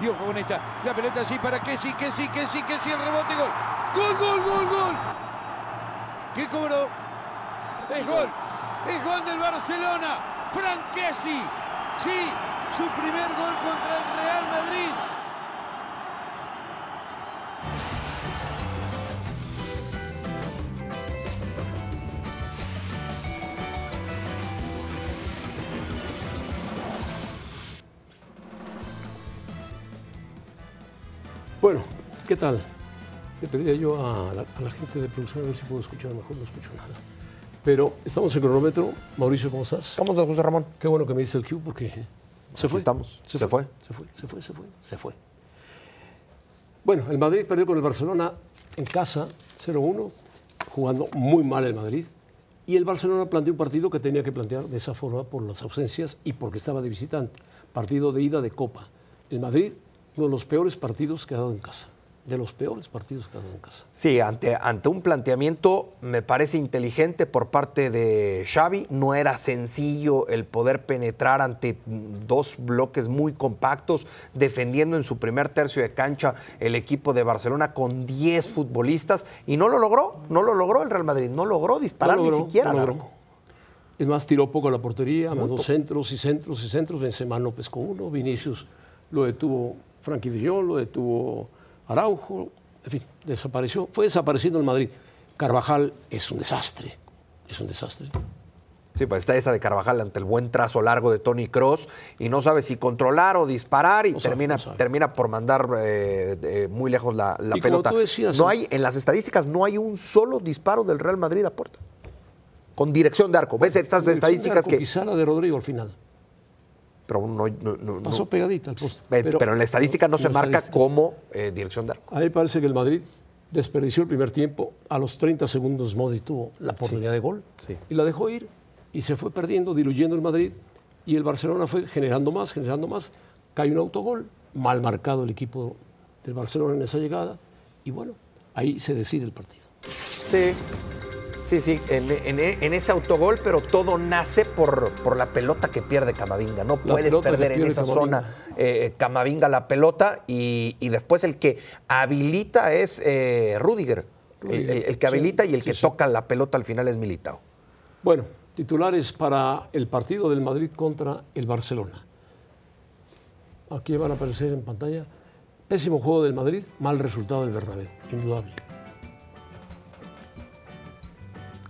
Y ojo con esta. La pelota así para que sí, que sí, que sí, que sí. El rebote, gol. Gol, gol, gol, gol. ¿Qué cobró? Es gol. Es gol del Barcelona. Franquesi. Sí, su primer gol contra el Real Madrid. Tal? Le pedía yo a la, a la gente de producción a ver si puedo escuchar mejor, no escucho nada. Pero estamos en cronómetro. Mauricio, ¿cómo estás? ¿Cómo estás, José Ramón? Qué bueno que me diste el cue porque se fue. estamos. Se, Se fue. fue. Se fue, se fue, se fue, se fue. Bueno, el Madrid perdió con el Barcelona en casa 0-1, jugando muy mal el Madrid. Y el Barcelona planteó un partido que tenía que plantear de esa forma por las ausencias y porque estaba de visitante. Partido de ida de Copa. El Madrid, uno de los peores partidos que ha dado en casa. De los peores partidos que ha dado en casa. Sí, ante, ante un planteamiento me parece inteligente por parte de Xavi. No era sencillo el poder penetrar ante dos bloques muy compactos, defendiendo en su primer tercio de cancha el equipo de Barcelona con 10 futbolistas y no lo logró, no lo logró el Real Madrid, no logró disparar No ni siquiera. no logró. Es más, tiró poco a la portería, mandó centros y centros y centros. Benzema no pescó uno, Vinicius lo detuvo Frankie de Jong, lo detuvo Araujo, en fin, desapareció. Fue desapareciendo el Madrid. Carvajal es un desastre, es un desastre. Sí, pues está esa de Carvajal ante el buen trazo largo de Tony Cross y no sabe si controlar o disparar y No sabe, termina, no sabe. termina por mandar eh, eh, muy lejos la, la Y como pelota. tú decías, no ¿no? hay, en las estadísticas no hay un solo disparo del Real Madrid a puerta. Con dirección de arco. ¿Ves estas estadísticas que.? Quizá la de Rodrigo al final. Pero, no, no- no- no- Pasó pegadita al poste. Pero, en la estadística no, se marca como eh, dirección de arco. A mí me parece que el Madrid desperdició el primer tiempo. A los 30 segundos Modric tuvo la oportunidad de gol Sí. y la dejó ir y se fue perdiendo, diluyendo el Madrid. Y el Barcelona fue generando más, generando más. Cae un autogol, mal marcado el equipo del Barcelona en esa llegada. Y bueno, ahí se decide el partido. Sí, sí, sí, en, en- en ese autogol, pero todo nace por, por la pelota que pierde Camavinga. No La puedes perder en esa Camavinga. zona eh, Camavinga la pelota y, y después el que habilita es eh, Rudiger. El, Rudiger, el- el que sí, habilita y el sí, que sí. toca la pelota al final es Militao. Bueno, titulares para el partido del Madrid contra el Barcelona. Aquí van a aparecer en pantalla. Pésimo juego del Madrid, mal resultado del Bernabéu, indudable.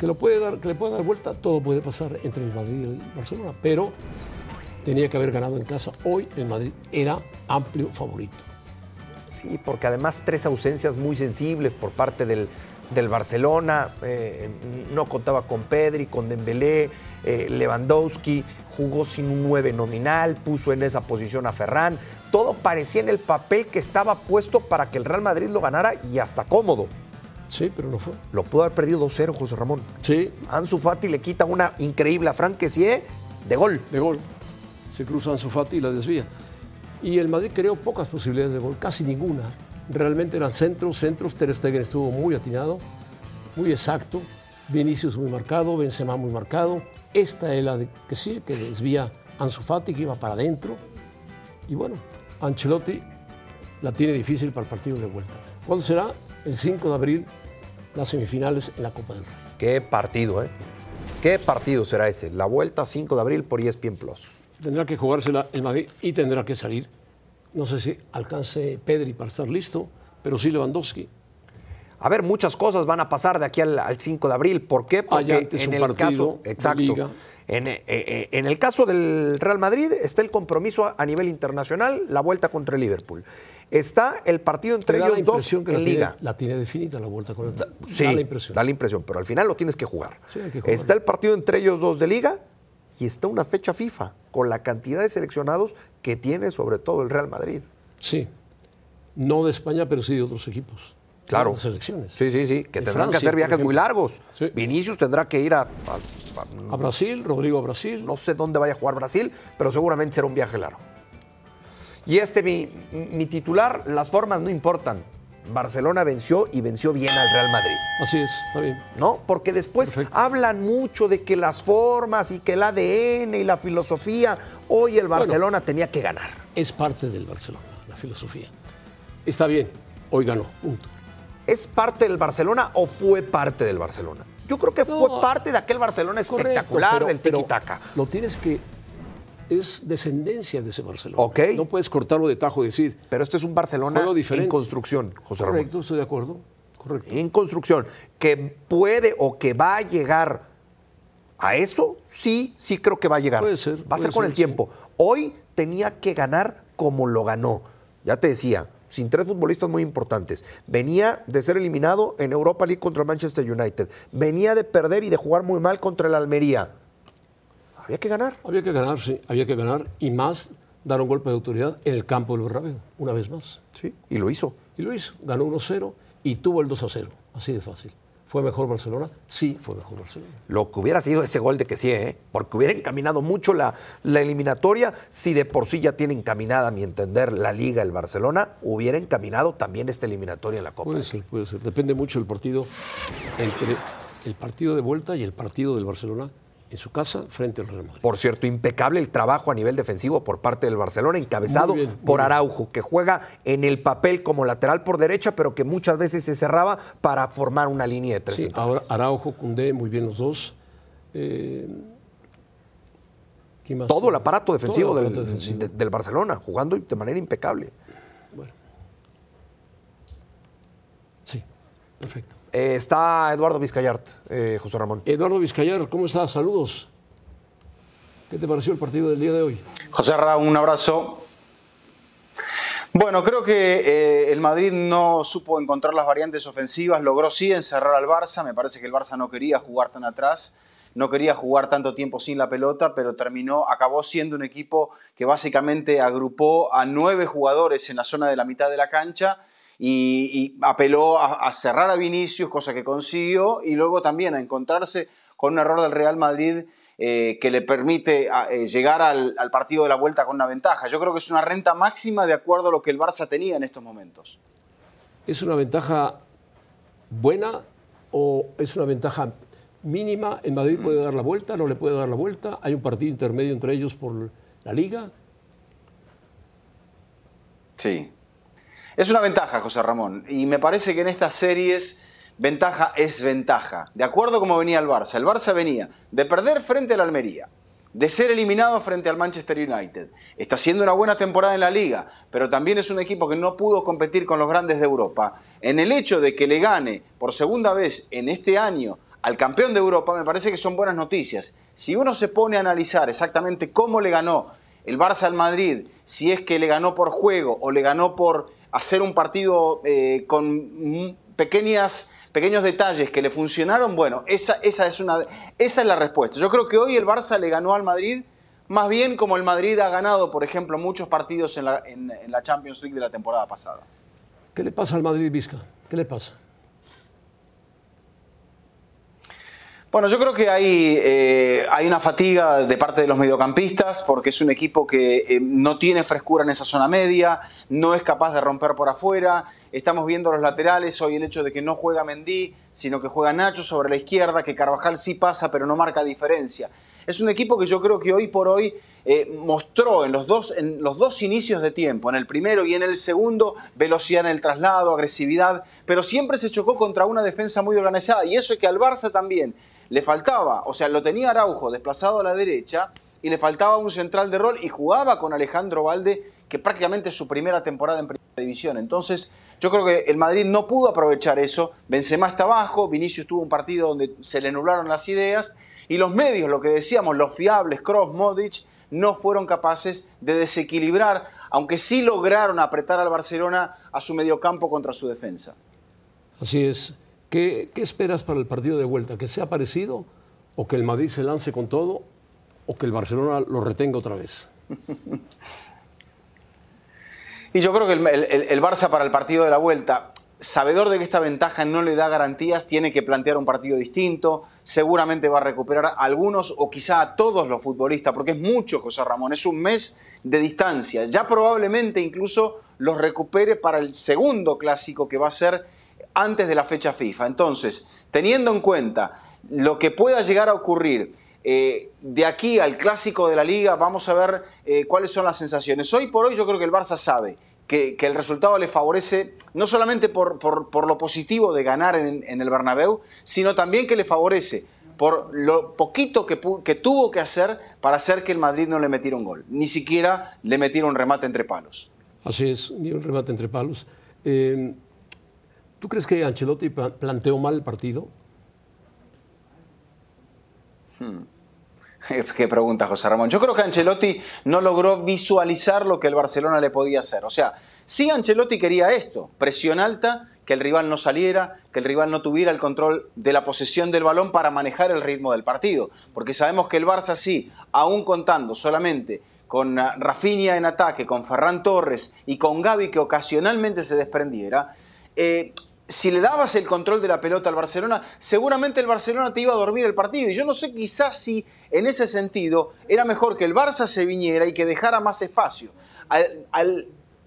Que, lo puede dar, que le puede dar vuelta, todo puede pasar entre el Madrid y el Barcelona, pero tenía que haber ganado en casa. Hoy el Madrid era amplio favorito. Sí, porque además tres ausencias muy sensibles por parte del, del Barcelona. eh, no contaba con Pedri, con Dembélé, eh, Lewandowski, jugó sin un 9 nominal, puso en esa posición a Ferran. Todo parecía en el papel que estaba puesto para que el Real Madrid lo ganara y hasta cómodo. Sí, pero no fue. Lo pudo haber perdido 2-0, José Ramón. Sí, Ansu Fati le quita una increíble a Frank Kessie de gol. de gol. Se cruza Ansu Fati y la desvía. Y el Madrid creó pocas posibilidades de gol, casi ninguna. Realmente eran centros, centros. Ter Stegen estuvo muy atinado, muy exacto. Vinicius muy marcado, Benzema muy marcado. Esta es la de que sí, que desvía Ansu Fati, que iba para adentro. Y bueno, Ancelotti la tiene difícil para el partido de vuelta. ¿Cuándo será? El 5 de abril, las semifinales en la Copa del Rey. Qué partido, ¿eh? Qué partido será ese. La vuelta 5 de abril por ESPN Plus. tendrá que jugársela el Madrid y tendrá que salir. No sé si alcance Pedri para estar listo, pero sí Lewandowski. A ver, muchas cosas van a pasar de aquí al, al 5 de abril. ¿Por qué? Porque Hay antes en un el partido caso, exacto. liga. En, eh, eh, en el caso del Real Madrid está el compromiso a, nivel internacional, la vuelta contra el Liverpool. Está el partido entre da la ellos dos que en la tiene, liga. la tiene definida la vuelta con el Sí, da la impresión. da la impresión, pero al final lo tienes que jugar. Sí, que jugar. Está el partido entre ellos dos de liga y está una fecha FIFA con la cantidad de seleccionados que tiene sobre todo el Real Madrid. Sí. No de España, pero sí de otros equipos. Claro. Selecciones. Sí, sí, sí, que De tendrán que hacer viajes muy largos. Sí. Vinicius tendrá que ir a, a- a- A Brasil, Rodrigo a Brasil. no sé dónde vaya a jugar Brasil, pero seguramente será un viaje largo. Y este, mi, mi titular, las formas no importan. Barcelona venció y venció bien al Real Madrid. Así es, está bien. ¿no? Porque después Perfecto. hablan mucho de que las formas y que el ADN y la filosofía, hoy el Barcelona tenía que ganar. Es parte del Barcelona. la filosofía. Está bien, hoy ganó, punto. ¿Es parte del Barcelona o fue parte del Barcelona? Yo creo que fue parte de aquel Barcelona Correcto, espectacular pero- del tiki-taka. Lo tienes que. Es descendencia de ese Barcelona. Ok. No puedes cortarlo de tajo y decir. Pero este es un Barcelona diferente. en construcción, José Ramón. Correcto, estoy de acuerdo. Correcto. En construcción. Que puede o que va a llegar a eso, sí, sí creo que va a llegar. Puede ser, Va a ser con ser, el tiempo. Hoy tenía que ganar como lo ganó. Ya te decía, sin tres futbolistas muy importantes. Venía de ser eliminado en Europa League contra el Manchester United. Venía de perder y de jugar muy mal contra el Almería. Había que ganar. Había que ganar, sí, había que ganar y más dar un golpe de autoridad en el campo del Bernabéu, una vez más. Sí. Y lo hizo. Y lo hizo, ganó 1-0 y tuvo el 2-0, así de fácil. ¿Fue mejor Barcelona? Sí, fue mejor Barcelona. Lo que hubiera sido ese gol de que sí, ¿eh? porque hubiera encaminado mucho la, la eliminatoria. Si de por sí ya tiene encaminada, a mi entender, la Liga, el Barcelona, hubiera encaminado también esta eliminatoria en la Copa. Puede ser, puede ser. Depende mucho del partido entre el partido de vuelta y el partido del Barcelona en su casa frente al Real Madrid. Por cierto, impecable el trabajo a nivel defensivo por parte del Barcelona, encabezado bien, por bien. Araujo, que juega en el papel como lateral por derecha, pero que muchas veces se cerraba para formar una línea de tres Sí, ahora Araujo, Cundé, muy bien los dos. Eh, ¿quién más? Todo el aparato defensivo, del, aparato defensivo. de- del Barcelona, jugando de manera impecable. Sí, perfecto. Eh, está Eduardo Vizcayart, eh, José Ramón. Eduardo Vizcayar, ¿cómo estás? Saludos. ¿Qué te pareció el partido del día de hoy? José Ra, un abrazo. Bueno, creo que eh, el Madrid no supo encontrar las variantes ofensivas, logró sí encerrar al Barça, me parece que el Barça no quería jugar tan atrás, no quería jugar tanto tiempo sin la pelota, pero terminó, acabó siendo un equipo que básicamente agrupó a nueve jugadores en la zona de la mitad de la cancha y, y apeló a, a cerrar a Vinicius, cosa que consiguió, y luego también a encontrarse con un error del Real Madrid eh, que le permite a- eh, llegar al, al partido de la vuelta con una ventaja. Yo creo que es una renta máxima de acuerdo a lo que el Barça tenía en estos momentos. ¿Es una ventaja buena o es una ventaja mínima? ¿El Madrid puede dar la vuelta? ¿No le puede dar la vuelta? ¿Hay un partido intermedio entre ellos por la liga? Sí. Es una ventaja, José Ramón. Y me parece que en estas series ventaja es ventaja. De acuerdo a cómo venía el Barça. El Barça venía de perder frente al Almería, de ser eliminado frente al Manchester United. Está haciendo una buena temporada en la liga, pero también es un equipo que no pudo competir con los grandes de Europa. En el hecho de que le gane por segunda vez en este año al campeón de Europa, me parece que son buenas noticias. Si uno se pone a analizar exactamente cómo le ganó el Barça al Madrid, si es que le ganó por juego o le ganó por hacer un partido eh, con pequeñas, pequeños detalles que le funcionaron, bueno, esa, esa, es una, esa es la respuesta. Yo creo que hoy el Barça le ganó al Madrid más bien como el Madrid ha ganado, por ejemplo, muchos partidos en la, en- en la Champions League de la temporada pasada. ¿Qué le pasa al Madrid, Vizca? ¿Qué le pasa? Bueno, yo creo que hay, eh, hay una fatiga de parte de los mediocampistas porque es un equipo que eh, no tiene frescura en esa zona media, no es capaz de romper por afuera. Estamos viendo los laterales, hoy el hecho de que no juega Mendy, sino que juega Nacho sobre la izquierda, que Carvajal sí pasa, pero no marca diferencia. Es un equipo que yo creo que hoy por hoy eh, mostró en los, dos, en los dos inicios de tiempo, en el primero y en el segundo, velocidad en el traslado, agresividad, pero siempre se chocó contra una defensa muy organizada. Y eso es que al Barça también le faltaba, o sea, lo tenía Araujo desplazado a la derecha y le faltaba un central de rol y jugaba con Alejandro Valde, que prácticamente es su primera temporada en primera división. Entonces, yo creo que el Madrid no pudo aprovechar eso. Benzema está abajo, Vinicius tuvo un partido donde se le nublaron las ideas y los medios, lo que decíamos, los fiables, Kroos, Modric, no fueron capaces de desequilibrar, aunque sí lograron apretar al Barcelona a su mediocampo contra su defensa. Así es. ¿Qué, esperas para el partido de vuelta? ¿Que sea parecido o que el Madrid se lance con todo o que el Barcelona lo retenga otra vez? Y yo creo que el- el Barça para el partido de la vuelta, sabedor de que esta ventaja no le da garantías, tiene que plantear un partido distinto. Seguramente va a recuperar a algunos o quizá a todos los futbolistas, porque es mucho, José Ramón, es un mes de distancia. Ya probablemente incluso los recupere para el segundo clásico que va a ser antes de la fecha FIFA. Entonces, teniendo en cuenta lo que pueda llegar a ocurrir eh, de aquí al clásico de la liga, vamos a ver eh, cuáles son las sensaciones. Hoy por hoy yo creo que el Barça sabe que, el resultado le favorece no solamente por, lo positivo de ganar en, el Bernabéu, sino también que le favorece por lo poquito que, que, tuvo que hacer para hacer que el Madrid no le metiera un gol. Ni siquiera le metiera un remate entre palos. Así es, ni un remate entre palos. Eh, ¿Tú crees que Ancelotti planteó mal el partido? Hmm. Qué pregunta, José Ramón. Yo creo que Ancelotti no logró visualizar lo que el Barcelona le podía hacer. O sea, sí Ancelotti quería esto, presión alta, que el rival no saliera, que el rival no tuviera el control de la posesión del balón para manejar el ritmo del partido. Porque sabemos que el Barça sí, aún contando solamente con ah, Rafinha en ataque, con Ferran Torres y con Gaby que ocasionalmente se desprendiera, eh, si le dabas el control de la pelota al Barcelona, seguramente el Barcelona te iba a dormir el partido. Y yo no sé quizás si en ese sentido era mejor que el Barça se viniera y que dejara más espacio. Al,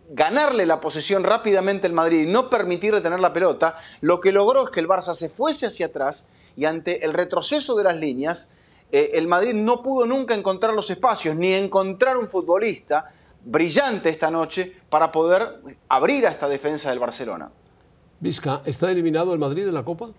ganarle la posesión rápidamente el Madrid y no permitirle tener la pelota, lo que logró es que el Barça se fuese hacia atrás y ante el retroceso de las líneas, eh, el Madrid no pudo nunca encontrar los espacios ni encontrar un futbolista brillante esta noche para poder abrir a esta defensa del Barcelona. Vizca, ¿está eliminado el Madrid de la Copa?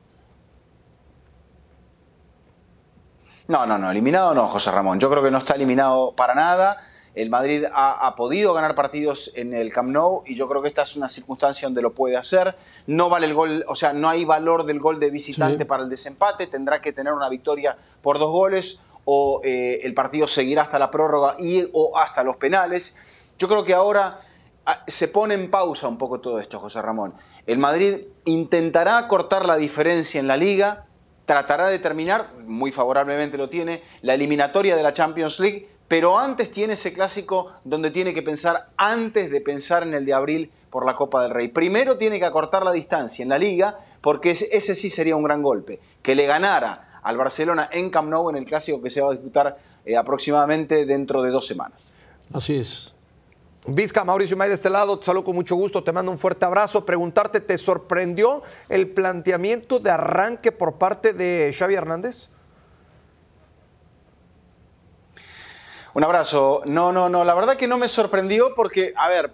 No, no, no, eliminado no, José Ramón. Yo creo que no está eliminado para nada. El Madrid ha, podido ganar partidos en el Camp Nou y yo creo que esta es una circunstancia donde lo puede hacer. No vale el gol, o sea, no hay valor del gol de visitante para el desempate. Tendrá que tener una victoria por dos goles o eh, el partido seguirá hasta la prórroga y o hasta los penales. Yo creo que ahora ah, se pone en pausa un poco todo esto, José Ramón. El Madrid intentará cortar la diferencia en la liga, tratará de terminar, muy favorablemente lo tiene, la eliminatoria de la Champions League, pero antes tiene ese clásico donde tiene que pensar antes de pensar en el de abril por la Copa del Rey. Primero tiene que acortar la distancia en la liga, porque ese sí sería un gran golpe, que le ganara al Barcelona en Camp Nou en el clásico que se va a disputar eh, aproximadamente dentro de dos semanas. Así es. Vizca, Mauricio May de este lado, te saludo con mucho gusto, te mando un fuerte abrazo. Preguntarte, ¿te sorprendió el planteamiento de arranque por parte de Xavi Hernández? Un abrazo. No, no, no, la verdad que no me sorprendió porque, a ver,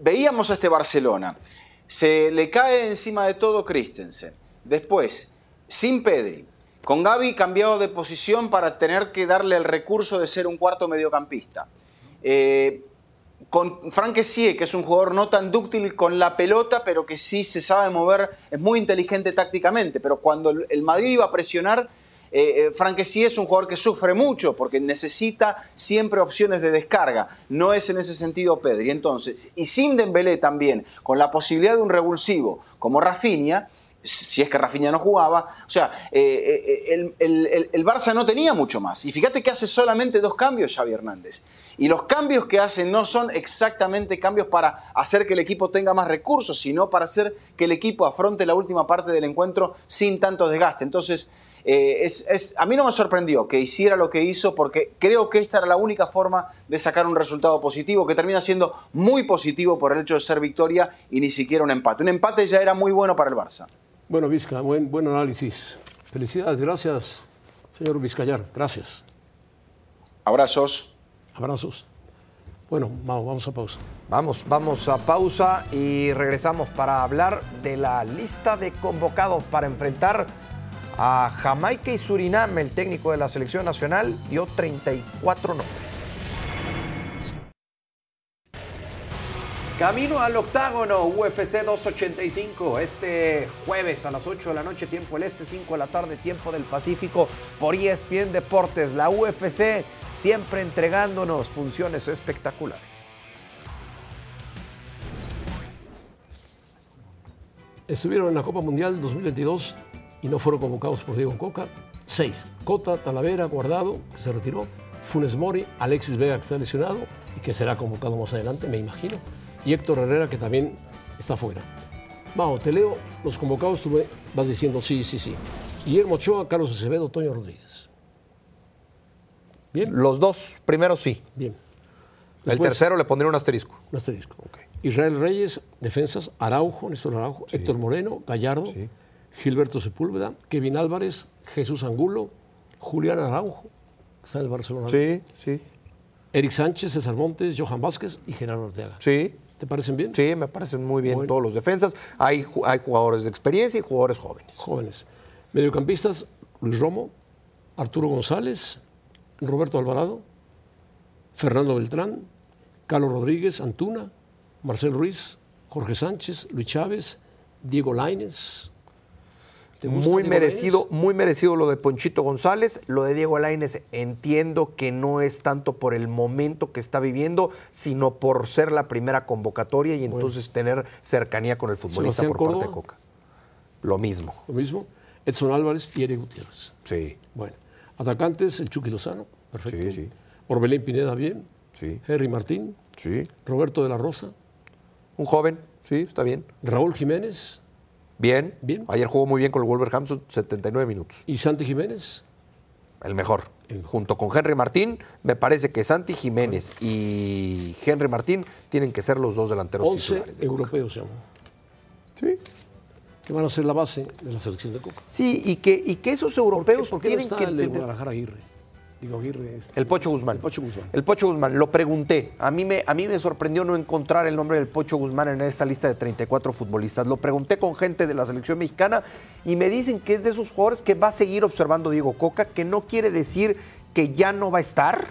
veíamos a este Barcelona. Se le cae encima de todo Christensen. Después, sin Pedri, con Gaby cambiado de posición para tener que darle el recurso de ser un cuarto mediocampista. Eh, con Frank Kessie, que es un jugador no tan dúctil con la pelota, pero que sí se sabe mover, es muy inteligente tácticamente, pero cuando el Madrid iba a presionar, eh, eh Frank Kessie es un jugador que sufre mucho porque necesita siempre opciones de descarga. No es en ese sentido Pedri. Entonces, y sin Dembélé también, con la posibilidad de un revulsivo como Rafinha, si es que Rafinha no jugaba. O sea, eh, eh, el, Barça no tenía mucho más. Y fíjate que hace solamente dos cambios Xavi Hernández. Y los cambios que hace no son exactamente cambios para hacer que el equipo tenga más recursos, sino para hacer que el equipo afronte la última parte del encuentro sin tanto desgaste. Entonces, eh, a mí no me sorprendió que hiciera lo que hizo porque creo que esta era la única forma de sacar un resultado positivo, que termina siendo muy positivo por el hecho de ser victoria y ni siquiera un empate. Un empate ya era muy bueno para el Barça. Bueno, Vizca, buen, buen análisis. Felicidades, gracias, señor Vizcayar. Gracias. Abrazos. Abrazos. Bueno, vamos, vamos a pausa. Vamos, vamos a pausa y regresamos para hablar de la lista de convocados para enfrentar a Jamaica y Surinam. El técnico de la selección nacional dio 34 nombres. Camino al octágono UFC 285 este jueves a las 8 de la noche, tiempo el este, 5 de la tarde, tiempo del Pacífico, por ESPN Deportes. La UFC siempre entregándonos funciones espectaculares. Estuvieron en la Copa Mundial 2022 y no fueron convocados por Diego Coca. Seis. Cota, Talavera, Guardado, que se retiró. Funes Mori, Alexis Vega, que está lesionado y que será convocado más adelante, me imagino y Héctor Herrera, que también está fuera. Vamos, te leo los convocados, tú vas diciendo sí, sí, sí. Guillermo Ochoa, Carlos Acevedo, Toño Rodríguez. ¿Bien? Los dos primeros sí. Bien. el tercero le pondría un asterisco. Un asterisco. Israel Reyes, defensas, Araujo, Néstor Araujo, Héctor Moreno, Gallardo, Gilberto Sepúlveda, Kevin Álvarez, Jesús Angulo, Julián Araujo, que está en el Barcelona. Sí, sí. Eric Sánchez, César Montes, Johan Vázquez y Gerardo Ortega. Sí. ¿Te parecen bien? Sí, me parecen muy bien Bueno. todos los defensas. Hay, hay jugadores de experiencia y jugadores jóvenes. Jóvenes. Mediocampistas, Luis Romo, Arturo González, Roberto Alvarado, Fernando Beltrán, Carlos Rodríguez, Antuna, Marcel Ruiz, Jorge Sánchez, Luis Chávez, Diego Lainez. ¿Te gusta Muy Diego merecido, Lainez? muy merecido lo de Ponchito González. Lo de Diego Lainez entiendo que no es tanto por el momento que está viviendo, sino por ser la primera convocatoria y entonces tener cercanía con el futbolista por parte de. Coca. Lo mismo. Lo mismo. Edson Álvarez y Eric Gutiérrez. Sí, Bueno, atacantes, el Chucky Lozano, perfecto. Sí, sí. Orbelín Pineda, bien. sí, Henry Martín, sí. Roberto de la Rosa, Un joven, sí, está bien. Raúl Jiménez Bien. Bien. Ayer jugó muy bien con el Wolverhampton, 79 minutos. y Santi Jiménez. El mejor. Junto con Henry Martín, me parece que Santi Jiménez y Henry Martín tienen que ser los dos delanteros 11 titulares. de Coca. europeos, llamo, Sí. que van a ser la base de la selección de Coca. Sí, y que, y que esos europeos ¿Por qué tienen está que el de Guadalajara Aguirre? Digo, Aguirre. este, El Pocho Guzmán. El Pocho Guzmán. El Pocho Guzmán. Lo pregunté. A mí, me, a mí me sorprendió no encontrar el nombre del Pocho Guzmán en esta lista de 34 futbolistas. Lo pregunté con gente de la selección mexicana y me dicen que es de esos jugadores que va a seguir observando Diego Coca, que no quiere decir que ya no va a estar,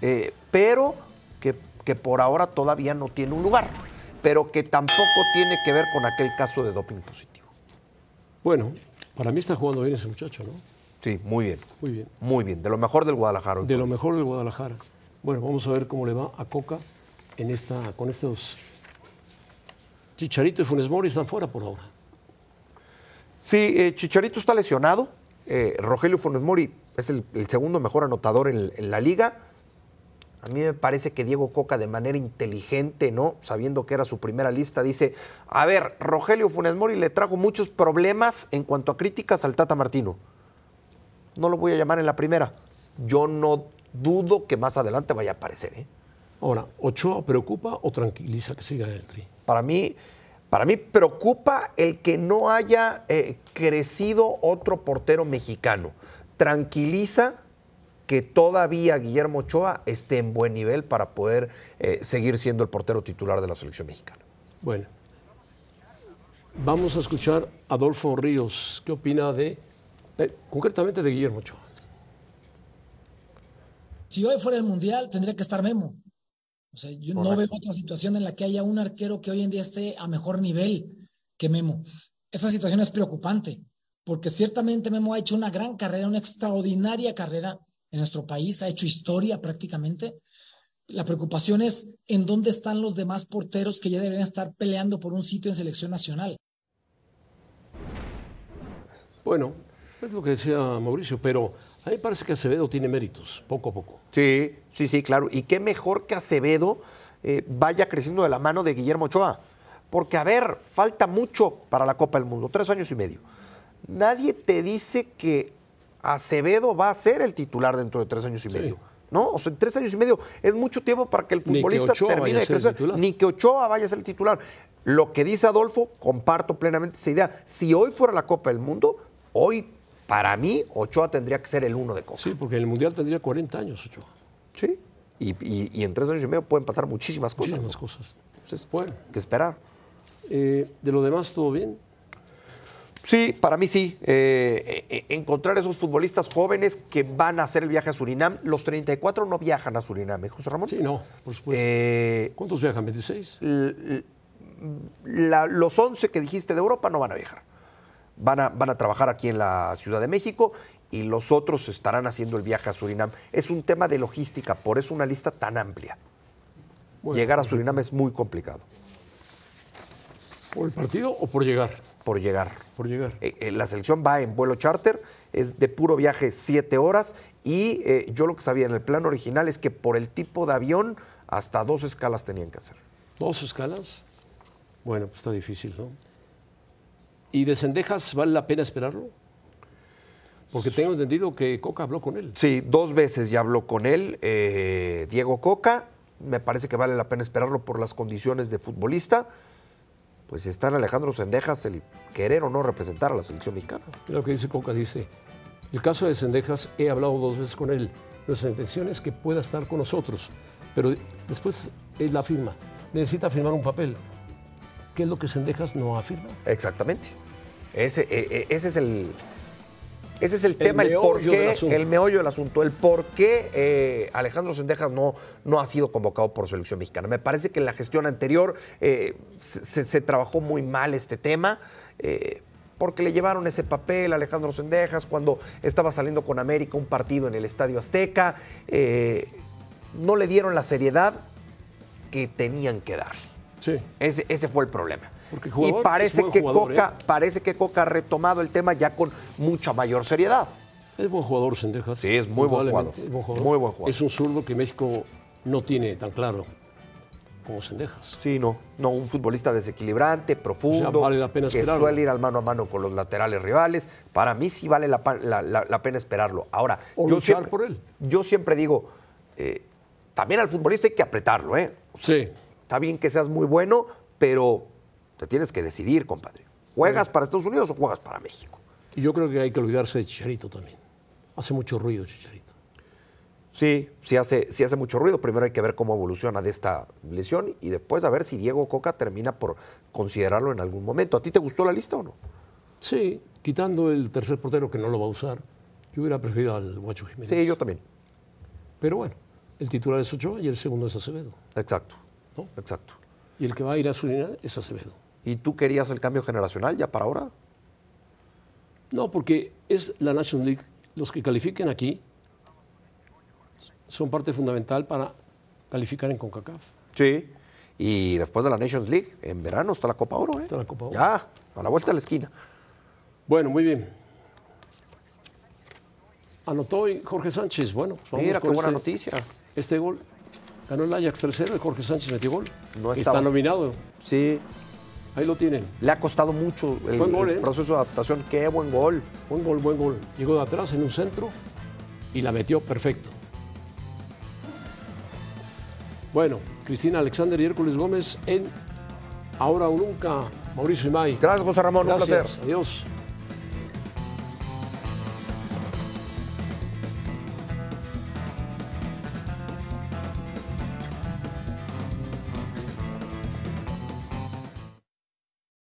eh, pero que, que por ahora todavía no tiene un lugar. Pero que tampoco tiene que ver con aquel caso de doping positivo. Bueno, para mí está jugando bien ese muchacho, ¿no? Sí, muy bien. Muy bien. Muy bien. De lo mejor del Guadalajara. De lo mejor del Guadalajara. Bueno, vamos a ver cómo le va a Coca en esta, con estos Chicharito y Funes Mori están fuera por ahora. Sí, eh, Chicharito está lesionado. Eh, Rogelio Funes Mori es el, el segundo mejor anotador en, en la liga. A mí me parece que Diego Coca, de manera inteligente, ¿no? Sabiendo que era su primera lista, dice: A ver, Rogelio Funes Mori le trajo muchos problemas en cuanto a críticas al Tata Martino. No lo voy a llamar en la primera. Yo no dudo que más adelante vaya a aparecer, ¿eh? Ahora, ¿Ochoa preocupa o tranquiliza que siga el tri? Para mí, para mí preocupa el que no haya eh, crecido otro portero mexicano. Tranquiliza que todavía Guillermo Ochoa esté en buen nivel para poder eh, seguir siendo el portero titular de la selección mexicana. Bueno, vamos a escuchar a Adolfo Ríos. ¿Qué opina de, eh, concretamente de Guillermo Ochoa? Si hoy fuera el Mundial, tendría que estar Memo. O sea, yo no veo otra situación en la que haya un arquero que hoy en día esté a mejor nivel que Memo. Esa situación es preocupante, porque ciertamente Memo ha hecho una gran carrera, una extraordinaria carrera en nuestro país, ha hecho historia prácticamente. La preocupación es en dónde están los demás porteros que ya deberían estar peleando por un sitio en selección nacional. Bueno, es lo que decía Mauricio, pero a mí parece que Acevedo tiene méritos, poco a poco. Sí, sí, sí, claro. Y qué mejor que Acevedo eh, vaya creciendo de la mano de Guillermo Ochoa. Porque, a ver, falta mucho para la Copa del Mundo, tres años y medio. Nadie te dice que Acevedo va a ser el titular dentro de tres años y medio. ¿No? O sea, tres años y medio es mucho tiempo para que el que futbolista termine de crecer. Ni que Ochoa vaya a ser el titular. Lo que dice Adolfo, comparto plenamente esa idea. Si hoy fuera la Copa del Mundo, hoy, para mí, Ochoa tendría que ser el uno de Copa. Sí, porque en el Mundial tendría 40 años Ochoa. Sí. Y, y- y en tres años y medio pueden pasar muchísimas cosas. Muchísimas ¿no? cosas. Entonces, Bueno, que esperar. eh, de lo demás, ¿todo bien? Sí, para mí sí. Eh, eh, encontrar esos futbolistas jóvenes que van a hacer el viaje a Surinam. Los 34 no viajan a Surinam, ¿eh, José Ramón? Sí, no, por supuesto. Eh, ¿Cuántos viajan? ¿26? l- l- la- los 11 que dijiste de Europa no van a viajar. Van a, van a trabajar aquí en la Ciudad de México y los otros estarán haciendo el viaje a Surinam. Es un tema de logística, por eso una lista tan amplia. Bueno, Llegar a Surinam es muy complicado ¿Por el partido o por llegar? por llegar. Por llegar. Eh, eh, la selección va en vuelo charter, es de puro viaje siete horas y eh, yo lo que sabía en el plan original es que por el tipo de avión hasta dos escalas tenían que hacer. ¿Dos escalas? Bueno, pues está difícil, ¿no? ¿Y de Cendejas vale la pena esperarlo? Porque tengo entendido que Coca habló con él. Sí, dos veces ya habló con él eh, Diego Coca, me parece que vale la pena esperarlo por las condiciones de futbolista. Pues si está en Alejandro Sendejas el querer o no representar a la selección mexicana. Lo que dice Coca, dice, el caso de Cendejas, he hablado dos veces con él. Nuestra intención es que pueda estar con nosotros. Pero después él afirma, necesita firmar un papel. ¿Qué es lo que Sendejas no afirma? Exactamente. Ese, eh, eh, ese es el, ese es el, tema, el meollo por del qué, asunto. el meollo del asunto, el por qué eh, Alejandro Sendejas no, no ha sido convocado por selección mexicana. Me parece que en la gestión anterior eh, se, trabajó muy mal este tema. eh, porque le llevaron ese papel a Alejandro Sendejas cuando estaba saliendo con América un partido en el Estadio Azteca. no le dieron la seriedad que tenían que darle. Sí. Ese, ese fue el problema. Porque y jugador parece es buen que, jugador, Coca, ¿eh? parece que Coca ha retomado el tema ya con mucha mayor seriedad. Es buen jugador Sendejas. Sí, es muy buen jugador. es buen jugador. Muy buen jugador. Es un zurdo que México no tiene tan claro como Sendejas. Sí, no, no, un futbolista desequilibrante, profundo, O sea, vale la pena que esperarlo. suele ir al mano a mano con los laterales rivales. Para mí sí vale la, pa- la- la- la pena esperarlo. Ahora, O yo siempre, por él. Yo siempre digo, eh, también al futbolista hay que apretarlo, ¿eh? Sí. Está bien que seas muy bueno, pero te tienes que decidir, compadre. ¿Juegas para Estados Unidos o juegas para México? Y yo creo que hay que olvidarse de Chicharito también. Hace mucho ruido Chicharito. Sí, sí hace, sí hace mucho ruido. Primero hay que ver cómo evoluciona de esta lesión y después a ver si Diego Coca termina por considerarlo en algún momento. ¿A ti te gustó la lista o no? Sí, quitando el tercer portero que no lo va a usar, yo hubiera preferido al Guacho Jiménez. Sí, yo también. Pero bueno, el titular es Ochoa y el segundo es Acevedo. Exacto. ¿no? Exacto. Y el que va a ir a su línea es Acevedo. ¿Y tú querías el cambio generacional ya para ahora? No, porque es la Nations League. Los que califiquen aquí son parte fundamental para calificar en CONCACAF. Sí. Y después de la Nations League, en verano está la Copa Oro, ¿eh? Está la Copa Oro. Ya, a la vuelta de la esquina. Bueno, muy bien. Anotó hoy Jorge Sánchez. Bueno, pues vamos Mira, qué con buena este- noticia. Este gol. Ganó el Ajax 3-0 y Jorge Sánchez metió gol. No Está estaba. nominado. Sí. Ahí lo tienen. Le ha costado mucho el, Buen gol, el ¿eh? proceso de adaptación. Qué buen gol. Buen gol, buen gol. Llegó de atrás en un centro y la metió perfecto. Bueno, Cristina Alexander y Hércules Gómez en Ahora o Nunca. Mauricio Imay. Gracias, José Ramón. Un placer. Adiós.